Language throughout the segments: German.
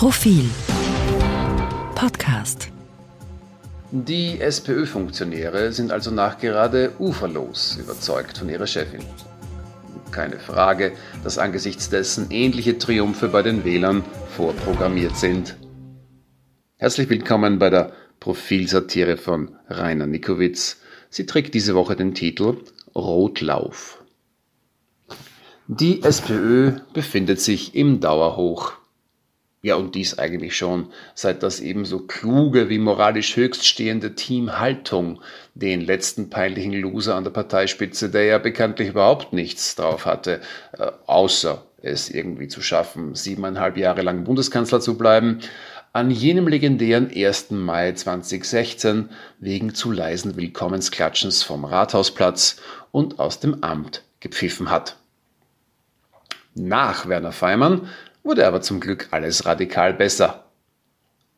Profil Podcast Die SPÖ-Funktionäre sind also nachgerade uferlos überzeugt von ihrer Chefin. Keine Frage, dass angesichts dessen ähnliche Triumphe bei den Wählern vorprogrammiert sind. Herzlich willkommen bei der Profilsatire von Rainer Nikowitz. Sie trägt diese Woche den Titel Rotlauf. Die SPÖ befindet sich im Dauerhoch. Ja, und dies eigentlich schon, seit das ebenso kluge wie moralisch höchststehende Team Haltung den letzten peinlichen Loser an der Parteispitze, der ja bekanntlich überhaupt nichts drauf hatte, äh, außer es irgendwie zu schaffen, siebeneinhalb Jahre lang Bundeskanzler zu bleiben, an jenem legendären 1. Mai 2016 wegen zu leisen Willkommensklatschens vom Rathausplatz und aus dem Amt gepfiffen hat. Nach Werner Feimann wurde aber zum Glück alles radikal besser.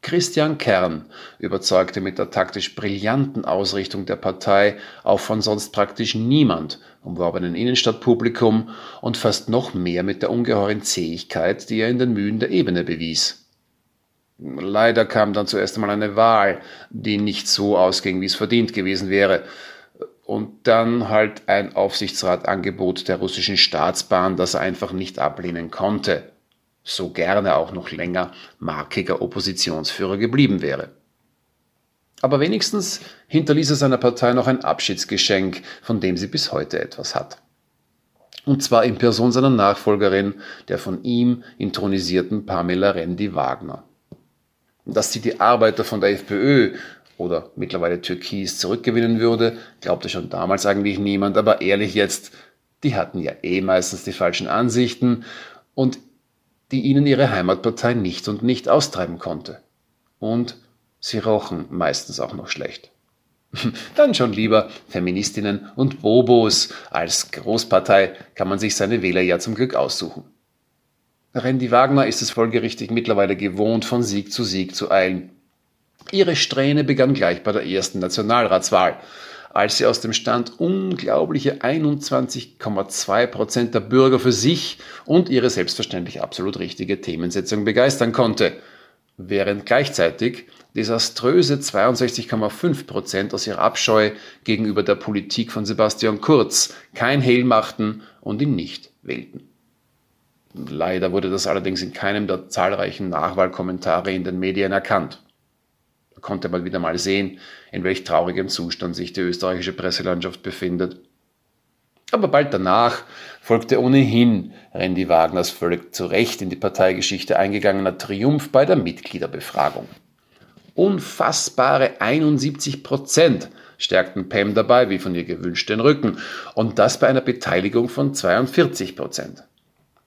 Christian Kern überzeugte mit der taktisch brillanten Ausrichtung der Partei auch von sonst praktisch niemand umworbenen Innenstadtpublikum und fast noch mehr mit der ungeheuren Zähigkeit, die er in den Mühen der Ebene bewies. Leider kam dann zuerst einmal eine Wahl, die nicht so ausging, wie es verdient gewesen wäre. Und dann halt ein Aufsichtsratangebot der russischen Staatsbahn, das er einfach nicht ablehnen konnte so gerne auch noch länger markiger Oppositionsführer geblieben wäre. Aber wenigstens hinterließ er seiner Partei noch ein Abschiedsgeschenk, von dem sie bis heute etwas hat. Und zwar in Person seiner Nachfolgerin, der von ihm intronisierten Pamela Rendi-Wagner. Dass sie die Arbeiter von der FPÖ oder mittlerweile Türkis zurückgewinnen würde, glaubte schon damals eigentlich niemand, aber ehrlich jetzt, die hatten ja eh meistens die falschen Ansichten und die ihnen ihre Heimatpartei nicht und nicht austreiben konnte. Und sie rochen meistens auch noch schlecht. Dann schon lieber Feministinnen und Bobos. Als Großpartei kann man sich seine Wähler ja zum Glück aussuchen. Randy Wagner ist es folgerichtig mittlerweile gewohnt, von Sieg zu Sieg zu eilen. Ihre Strähne begann gleich bei der ersten Nationalratswahl als sie aus dem Stand unglaubliche 21,2 Prozent der Bürger für sich und ihre selbstverständlich absolut richtige Themensetzung begeistern konnte, während gleichzeitig desaströse 62,5 Prozent aus ihrer Abscheu gegenüber der Politik von Sebastian Kurz kein Hehl machten und ihn nicht wählten. Leider wurde das allerdings in keinem der zahlreichen Nachwahlkommentare in den Medien erkannt konnte man wieder mal sehen, in welch traurigem Zustand sich die österreichische Presselandschaft befindet. Aber bald danach folgte ohnehin Randy Wagners völlig zu Recht in die Parteigeschichte eingegangener Triumph bei der Mitgliederbefragung. Unfassbare 71 Prozent stärkten Pam dabei, wie von ihr gewünscht, den Rücken. Und das bei einer Beteiligung von 42 Prozent.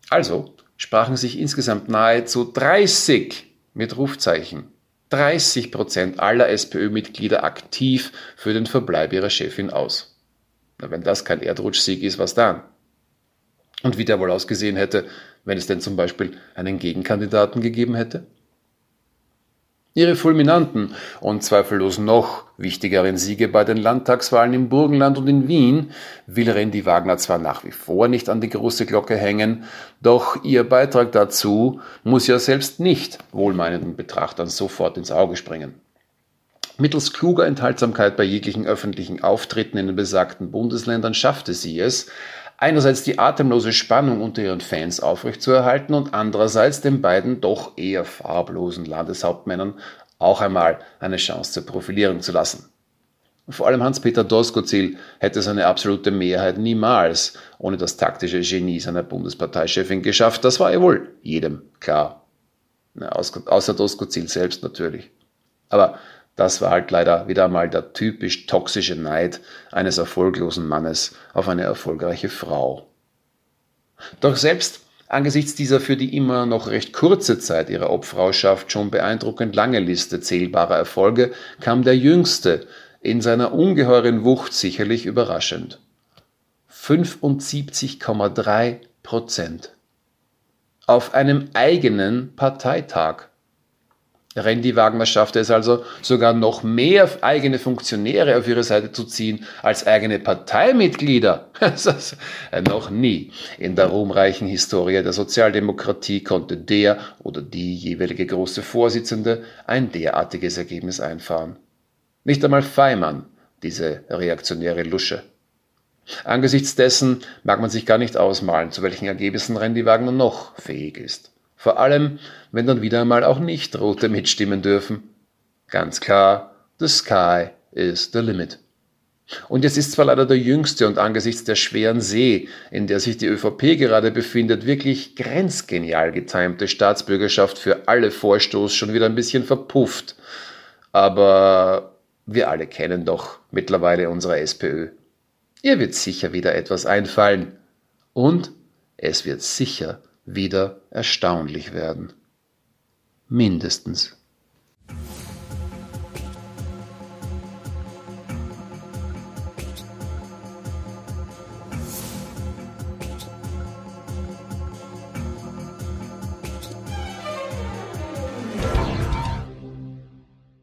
Also sprachen sich insgesamt nahezu 30 mit Rufzeichen 30 Prozent aller SPÖ-Mitglieder aktiv für den Verbleib ihrer Chefin aus. Na, wenn das kein Erdrutschsieg ist, was dann? Und wie der wohl ausgesehen hätte, wenn es denn zum Beispiel einen Gegenkandidaten gegeben hätte? Ihre fulminanten und zweifellos noch wichtigeren Siege bei den Landtagswahlen im Burgenland und in Wien will Randy Wagner zwar nach wie vor nicht an die große Glocke hängen, doch ihr Beitrag dazu muss ja selbst nicht wohlmeinenden Betrachtern sofort ins Auge springen. Mittels kluger Enthaltsamkeit bei jeglichen öffentlichen Auftritten in den besagten Bundesländern schaffte sie es, einerseits die atemlose Spannung unter ihren Fans aufrechtzuerhalten und andererseits den beiden doch eher farblosen Landeshauptmännern auch einmal eine Chance zur Profilierung zu lassen. Vor allem Hans-Peter Doskozil hätte seine absolute Mehrheit niemals ohne das taktische Genie seiner Bundesparteichefin geschafft. Das war ja wohl jedem klar. außer Doskozil selbst natürlich. Aber das war halt leider wieder einmal der typisch toxische Neid eines erfolglosen Mannes auf eine erfolgreiche Frau. Doch selbst angesichts dieser für die immer noch recht kurze Zeit ihrer Obfrauschaft schon beeindruckend lange Liste zählbarer Erfolge kam der jüngste in seiner ungeheuren Wucht sicherlich überraschend. 75,3 Prozent. Auf einem eigenen Parteitag Randy Wagner schaffte es also, sogar noch mehr eigene Funktionäre auf ihre Seite zu ziehen als eigene Parteimitglieder. noch nie in der ruhmreichen Historie der Sozialdemokratie konnte der oder die jeweilige große Vorsitzende ein derartiges Ergebnis einfahren. Nicht einmal Feimann, diese reaktionäre Lusche. Angesichts dessen mag man sich gar nicht ausmalen, zu welchen Ergebnissen Randy Wagner noch fähig ist. Vor allem, wenn dann wieder einmal auch Nicht-Rote mitstimmen dürfen. Ganz klar, the sky is the limit. Und jetzt ist zwar leider der jüngste und angesichts der schweren See, in der sich die ÖVP gerade befindet, wirklich grenzgenial getimte Staatsbürgerschaft für alle Vorstoß schon wieder ein bisschen verpufft. Aber wir alle kennen doch mittlerweile unsere SPÖ. Ihr wird sicher wieder etwas einfallen. Und es wird sicher wieder erstaunlich werden. Mindestens.